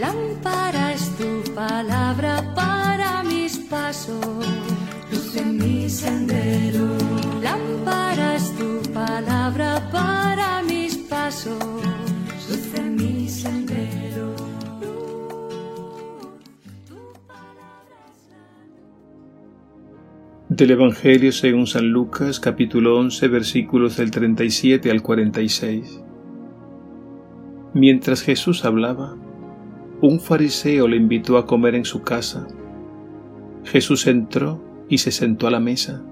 Lámpara es tu palabra para mis pasos, luz en mi sendero. Lámpara es tu palabra para mis pasos, luz en mi sendero. Del Evangelio según San Lucas capítulo 11 versículos del 37 al 46. Mientras Jesús hablaba, un fariseo le invitó a comer en su casa. Jesús entró y se sentó a la mesa.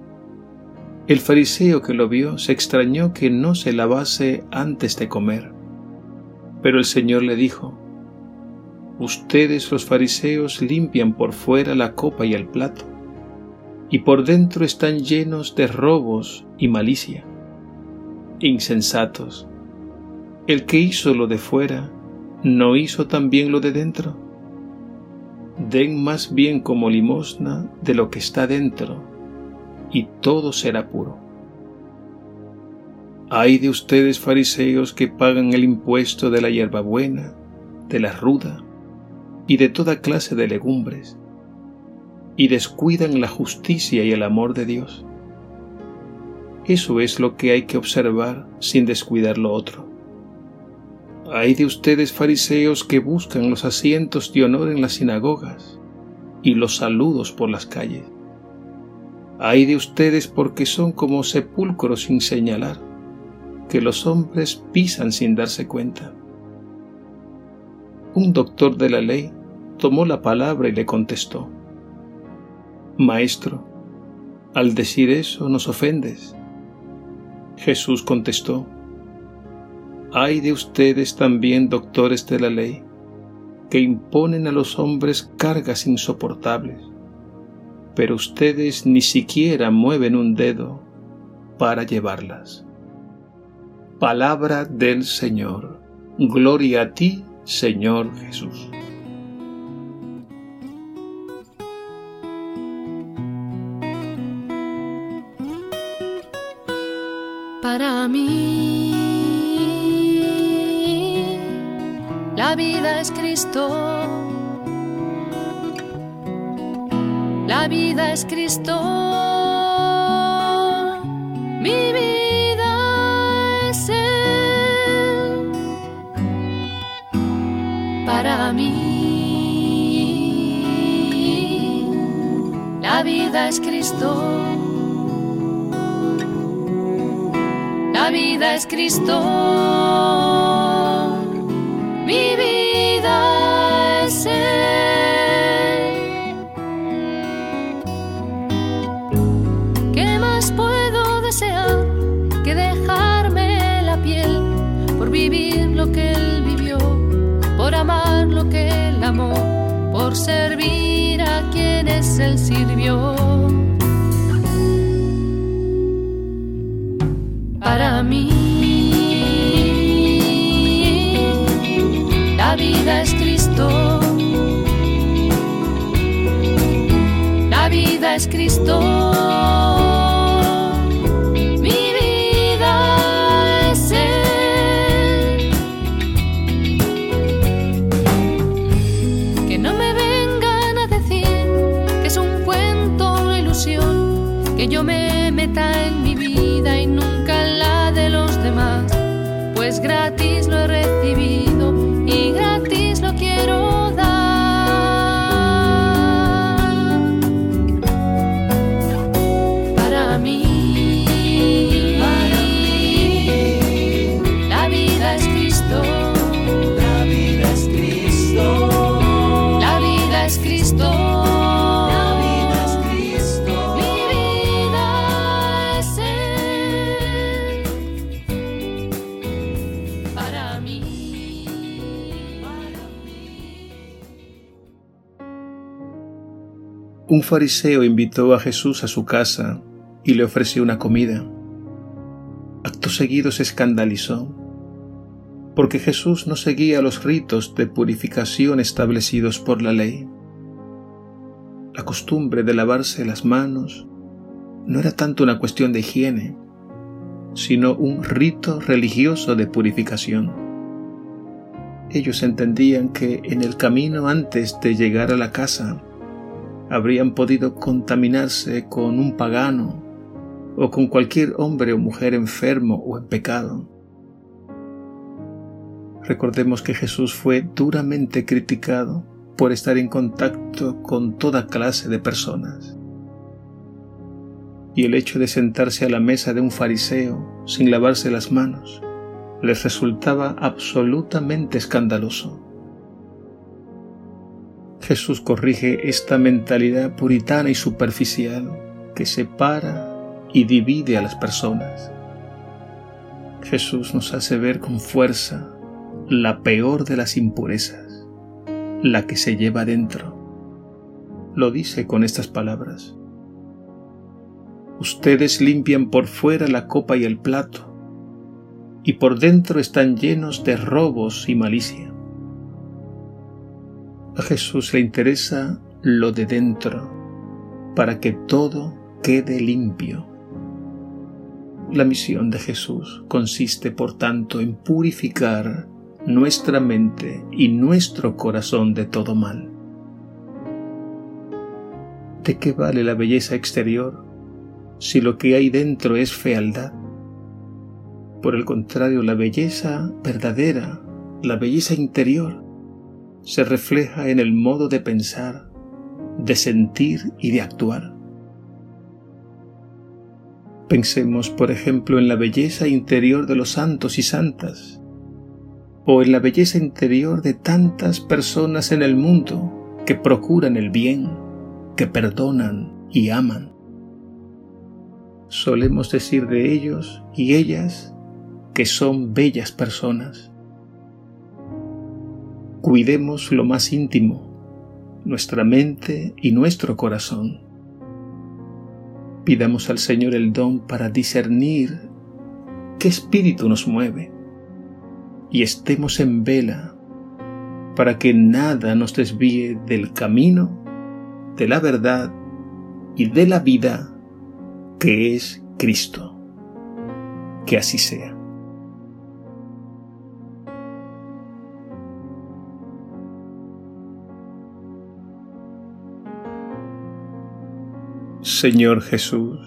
El fariseo que lo vio se extrañó que no se lavase antes de comer. Pero el Señor le dijo, Ustedes los fariseos limpian por fuera la copa y el plato, y por dentro están llenos de robos y malicia. Insensatos, el que hizo lo de fuera, ¿no hizo también lo de dentro? Den más bien como limosna de lo que está dentro, y todo será puro. Hay de ustedes fariseos que pagan el impuesto de la hierbabuena, de la ruda y de toda clase de legumbres, y descuidan la justicia y el amor de Dios. Eso es lo que hay que observar sin descuidar lo otro. Hay de ustedes fariseos que buscan los asientos de honor en las sinagogas y los saludos por las calles. Hay de ustedes porque son como sepulcros sin señalar, que los hombres pisan sin darse cuenta. Un doctor de la ley tomó la palabra y le contestó, Maestro, al decir eso nos ofendes. Jesús contestó, hay de ustedes también, doctores de la ley, que imponen a los hombres cargas insoportables, pero ustedes ni siquiera mueven un dedo para llevarlas. Palabra del Señor. Gloria a ti, Señor Jesús. Para mí La vida es Cristo. La vida es Cristo. Mi vida es Él. Para mí, la vida es Cristo. La vida es Cristo. Que Él amó, por servir a quienes Él sirvió? Para mí. vida es Cristo. La vida es Cristo. Pues gratis lo he recibido Un fariseo invitó a Jesús a su casa y le ofreció una comida. Acto seguido se escandalizó, porque Jesús no seguía los ritos de purificación establecidos por la ley. La costumbre de lavarse las manos no era tanto una cuestión de higiene, sino un rito religioso de purificación. Ellos entendían que en el camino antes de llegar a la casa habrían podido contaminarse con un pagano o con cualquier hombre o mujer enfermo o en pecado. Recordemos que Jesús fue duramente criticado por estar en contacto con toda clase de personas. Y el hecho de sentarse a la mesa de un fariseo sin lavarse las manos les resultaba absolutamente escandaloso. Jesús corrige esta mentalidad puritana y superficial que separa y divide a las personas. Jesús nos hace ver con fuerza la peor de las impurezas, la que se lleva dentro. Lo dice con estas palabras. Ustedes limpian por fuera la copa y el plato, y por dentro están llenos de robos y malicia. A Jesús le interesa lo de dentro, para que todo quede limpio. La misión de Jesús consiste, por tanto, en purificar nuestra mente y nuestro corazón de todo mal. ¿De qué vale la belleza exterior si lo que hay dentro es fealdad? Por el contrario, la belleza verdadera, la belleza interior, se refleja en el modo de pensar, de sentir y de actuar. Pensemos, por ejemplo, en la belleza interior de los santos y santas, o en la belleza interior de tantas personas en el mundo que procuran el bien, que perdonan y aman. Solemos decir de ellos y ellas que son bellas personas. Cuidemos lo más íntimo, nuestra mente y nuestro corazón. Pidamos al Señor el don para discernir qué espíritu nos mueve y estemos en vela para que nada nos desvíe del camino, de la verdad y de la vida que es Cristo. Que así sea. Señor Jesús,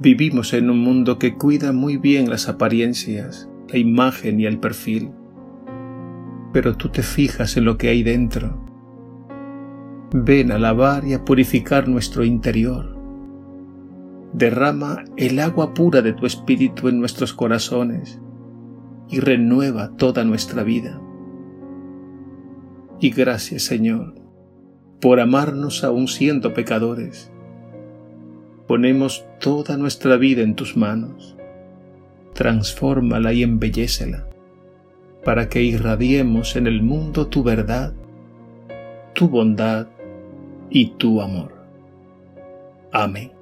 vivimos en un mundo que cuida muy bien las apariencias, la imagen y el perfil, pero tú te fijas en lo que hay dentro. Ven a lavar y a purificar nuestro interior. Derrama el agua pura de tu espíritu en nuestros corazones y renueva toda nuestra vida. Y gracias, Señor, por amarnos aún siendo pecadores ponemos toda nuestra vida en tus manos. Transfórmala y embellécela, para que irradiemos en el mundo tu verdad, tu bondad y tu amor. Amén.